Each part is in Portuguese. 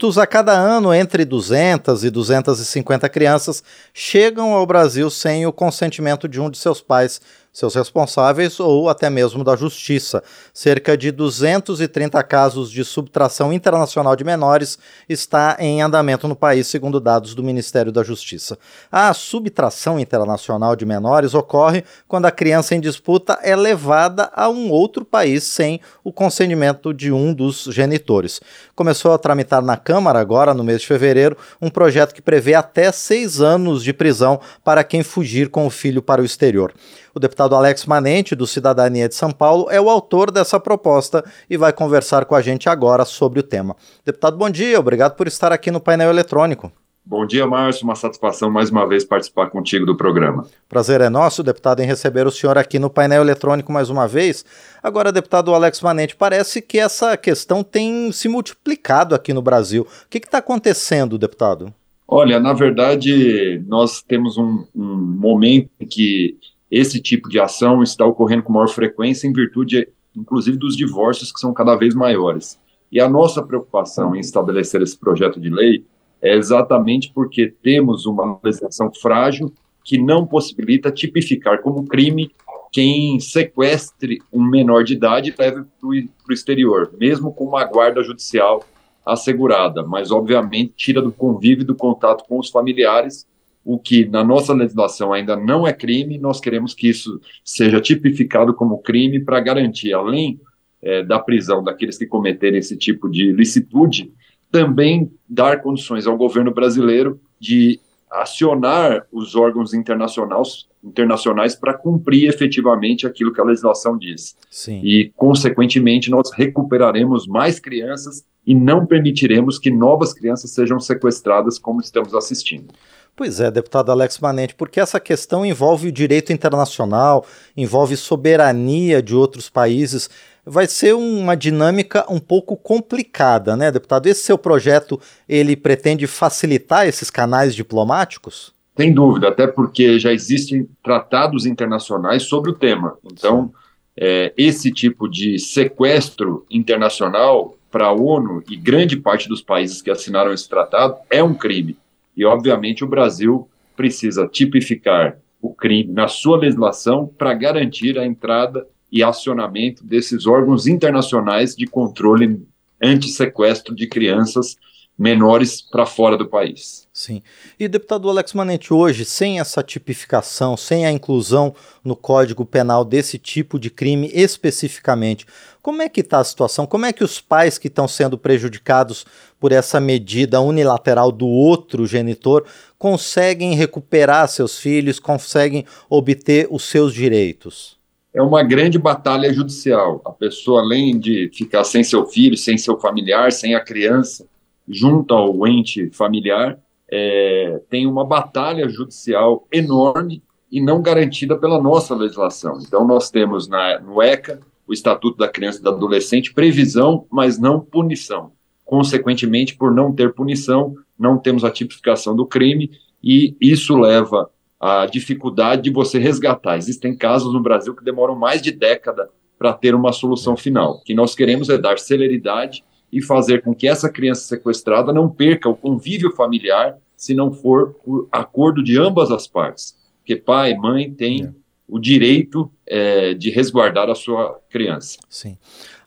A cada ano, entre 200 e 250 crianças chegam ao Brasil sem o consentimento de um de seus pais seus responsáveis ou até mesmo da Justiça. Cerca de 230 casos de subtração internacional de menores está em andamento no país, segundo dados do Ministério da Justiça. A subtração internacional de menores ocorre quando a criança em disputa é levada a um outro país sem o consentimento de um dos genitores. Começou a tramitar na Câmara, agora no mês de fevereiro, um projeto que prevê até seis anos de prisão para quem fugir com o filho para o exterior. O deputado Alex Manente, do Cidadania de São Paulo, é o autor dessa proposta e vai conversar com a gente agora sobre o tema. Deputado, bom dia, obrigado por estar aqui no painel eletrônico. Bom dia, Márcio. Uma satisfação mais uma vez participar contigo do programa. Prazer é nosso, deputado, em receber o senhor aqui no painel eletrônico mais uma vez. Agora, deputado Alex Manente, parece que essa questão tem se multiplicado aqui no Brasil. O que está acontecendo, deputado? Olha, na verdade, nós temos um, um momento em que esse tipo de ação está ocorrendo com maior frequência em virtude, inclusive, dos divórcios que são cada vez maiores. E a nossa preocupação em estabelecer esse projeto de lei é exatamente porque temos uma legislação frágil que não possibilita tipificar como crime quem sequestre um menor de idade e leve para o exterior, mesmo com uma guarda judicial assegurada, mas obviamente tira do convívio do contato com os familiares o que na nossa legislação ainda não é crime, nós queremos que isso seja tipificado como crime para garantir, além é, da prisão daqueles que cometerem esse tipo de licitude, também dar condições ao governo brasileiro de acionar os órgãos internacionais, internacionais para cumprir efetivamente aquilo que a legislação diz. Sim. E, consequentemente, nós recuperaremos mais crianças e não permitiremos que novas crianças sejam sequestradas, como estamos assistindo. Pois é, deputado Alex Manente, porque essa questão envolve o direito internacional, envolve soberania de outros países. Vai ser uma dinâmica um pouco complicada, né, deputado? Esse seu projeto, ele pretende facilitar esses canais diplomáticos? Sem dúvida, até porque já existem tratados internacionais sobre o tema. Então, é, esse tipo de sequestro internacional para a ONU e grande parte dos países que assinaram esse tratado é um crime. E, obviamente, o Brasil precisa tipificar o crime na sua legislação para garantir a entrada e acionamento desses órgãos internacionais de controle anti-sequestro de crianças menores para fora do país. Sim. E deputado Alex Manente, hoje, sem essa tipificação, sem a inclusão no Código Penal desse tipo de crime especificamente, como é que está a situação? Como é que os pais que estão sendo prejudicados por essa medida unilateral do outro genitor conseguem recuperar seus filhos, conseguem obter os seus direitos? É uma grande batalha judicial. A pessoa, além de ficar sem seu filho, sem seu familiar, sem a criança, junto ao ente familiar, é, tem uma batalha judicial enorme e não garantida pela nossa legislação. Então, nós temos na, no ECA, o Estatuto da Criança e do Adolescente, previsão, mas não punição. Consequentemente, por não ter punição, não temos a tipificação do crime e isso leva à dificuldade de você resgatar. Existem casos no Brasil que demoram mais de década para ter uma solução final. O que nós queremos é dar celeridade e fazer com que essa criança sequestrada não perca o convívio familiar se não for por acordo de ambas as partes. Porque pai e mãe têm é. O direito é, de resguardar a sua criança. Sim.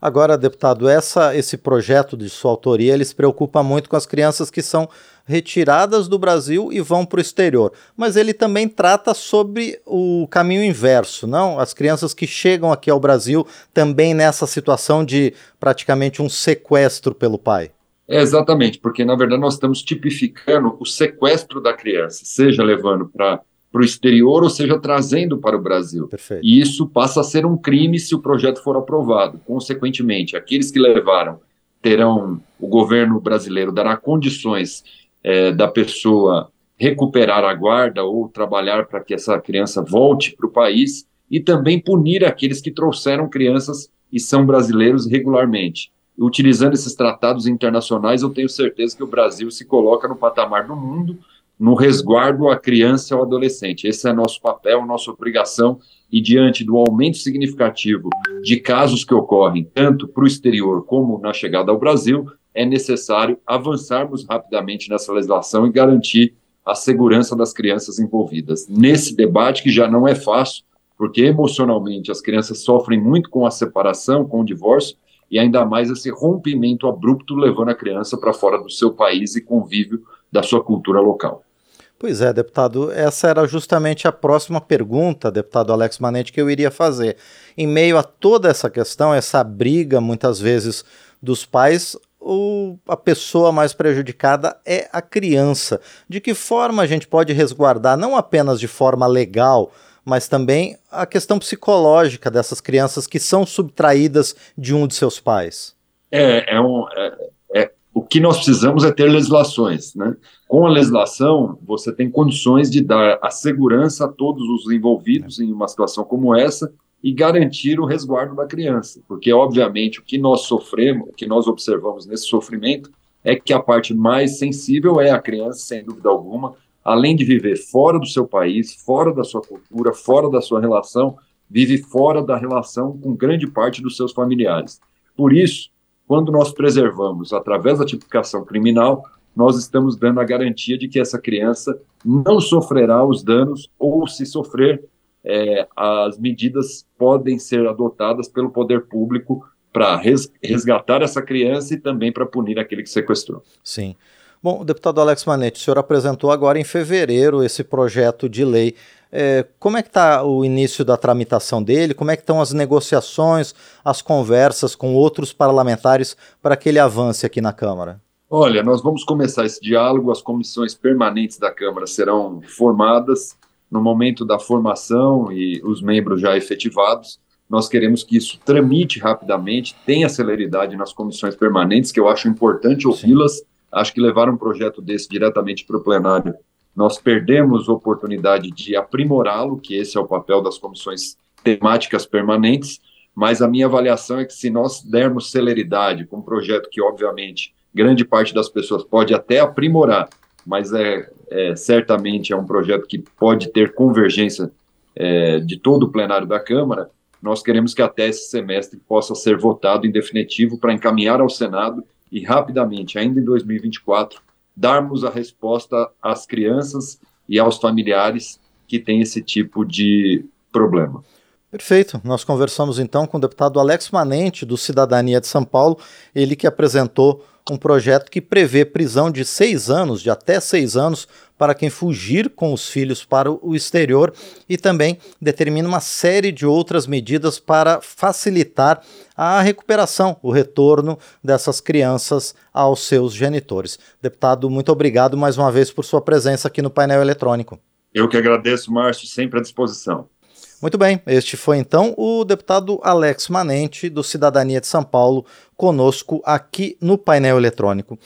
Agora, deputado, essa, esse projeto de sua autoria, ele se preocupa muito com as crianças que são retiradas do Brasil e vão para o exterior. Mas ele também trata sobre o caminho inverso, não? As crianças que chegam aqui ao Brasil também nessa situação de praticamente um sequestro pelo pai. É exatamente, porque na verdade nós estamos tipificando o sequestro da criança, seja levando para para o exterior, ou seja, trazendo para o Brasil. Perfeito. E isso passa a ser um crime se o projeto for aprovado. Consequentemente, aqueles que levaram terão, o governo brasileiro dará condições é, da pessoa recuperar a guarda ou trabalhar para que essa criança volte para o país e também punir aqueles que trouxeram crianças e são brasileiros regularmente. Utilizando esses tratados internacionais, eu tenho certeza que o Brasil se coloca no patamar do mundo no resguardo à criança e ao adolescente. Esse é nosso papel, nossa obrigação, e diante do aumento significativo de casos que ocorrem tanto para o exterior como na chegada ao Brasil, é necessário avançarmos rapidamente nessa legislação e garantir a segurança das crianças envolvidas. Nesse debate, que já não é fácil, porque emocionalmente as crianças sofrem muito com a separação, com o divórcio, e ainda mais esse rompimento abrupto levando a criança para fora do seu país e convívio da sua cultura local. Pois é, deputado, essa era justamente a próxima pergunta, deputado Alex Manente, que eu iria fazer. Em meio a toda essa questão, essa briga, muitas vezes, dos pais, o, a pessoa mais prejudicada é a criança. De que forma a gente pode resguardar, não apenas de forma legal, mas também a questão psicológica dessas crianças que são subtraídas de um de seus pais. É, é, um, é, que nós precisamos é ter legislações. Né? Com a legislação, você tem condições de dar a segurança a todos os envolvidos em uma situação como essa e garantir o resguardo da criança, porque obviamente o que nós sofremos, o que nós observamos nesse sofrimento é que a parte mais sensível é a criança, sem dúvida alguma, além de viver fora do seu país, fora da sua cultura, fora da sua relação, vive fora da relação com grande parte dos seus familiares. Por isso, quando nós preservamos através da tipificação criminal, nós estamos dando a garantia de que essa criança não sofrerá os danos ou, se sofrer, é, as medidas podem ser adotadas pelo poder público para resgatar essa criança e também para punir aquele que sequestrou. Sim. Bom, deputado Alex Manete, o senhor apresentou agora em fevereiro esse projeto de lei. É, como é que está o início da tramitação dele? Como é que estão as negociações, as conversas com outros parlamentares para que ele avance aqui na Câmara? Olha, nós vamos começar esse diálogo, as comissões permanentes da Câmara serão formadas no momento da formação e os membros já efetivados. Nós queremos que isso tramite rapidamente, tenha celeridade nas comissões permanentes, que eu acho importante ouvi-las acho que levar um projeto desse diretamente para o plenário, nós perdemos oportunidade de aprimorá-lo, que esse é o papel das comissões temáticas permanentes, mas a minha avaliação é que se nós dermos celeridade com um projeto que, obviamente, grande parte das pessoas pode até aprimorar, mas é, é certamente é um projeto que pode ter convergência é, de todo o plenário da Câmara, nós queremos que até esse semestre possa ser votado em definitivo para encaminhar ao Senado e rapidamente, ainda em 2024, darmos a resposta às crianças e aos familiares que têm esse tipo de problema. Perfeito. Nós conversamos então com o deputado Alex Manente, do Cidadania de São Paulo, ele que apresentou um projeto que prevê prisão de seis anos, de até seis anos, para quem fugir com os filhos para o exterior e também determina uma série de outras medidas para facilitar a recuperação, o retorno dessas crianças aos seus genitores. Deputado, muito obrigado mais uma vez por sua presença aqui no painel eletrônico. Eu que agradeço, Márcio, sempre à disposição. Muito bem, este foi então o deputado Alex Manente, do Cidadania de São Paulo, conosco aqui no painel eletrônico.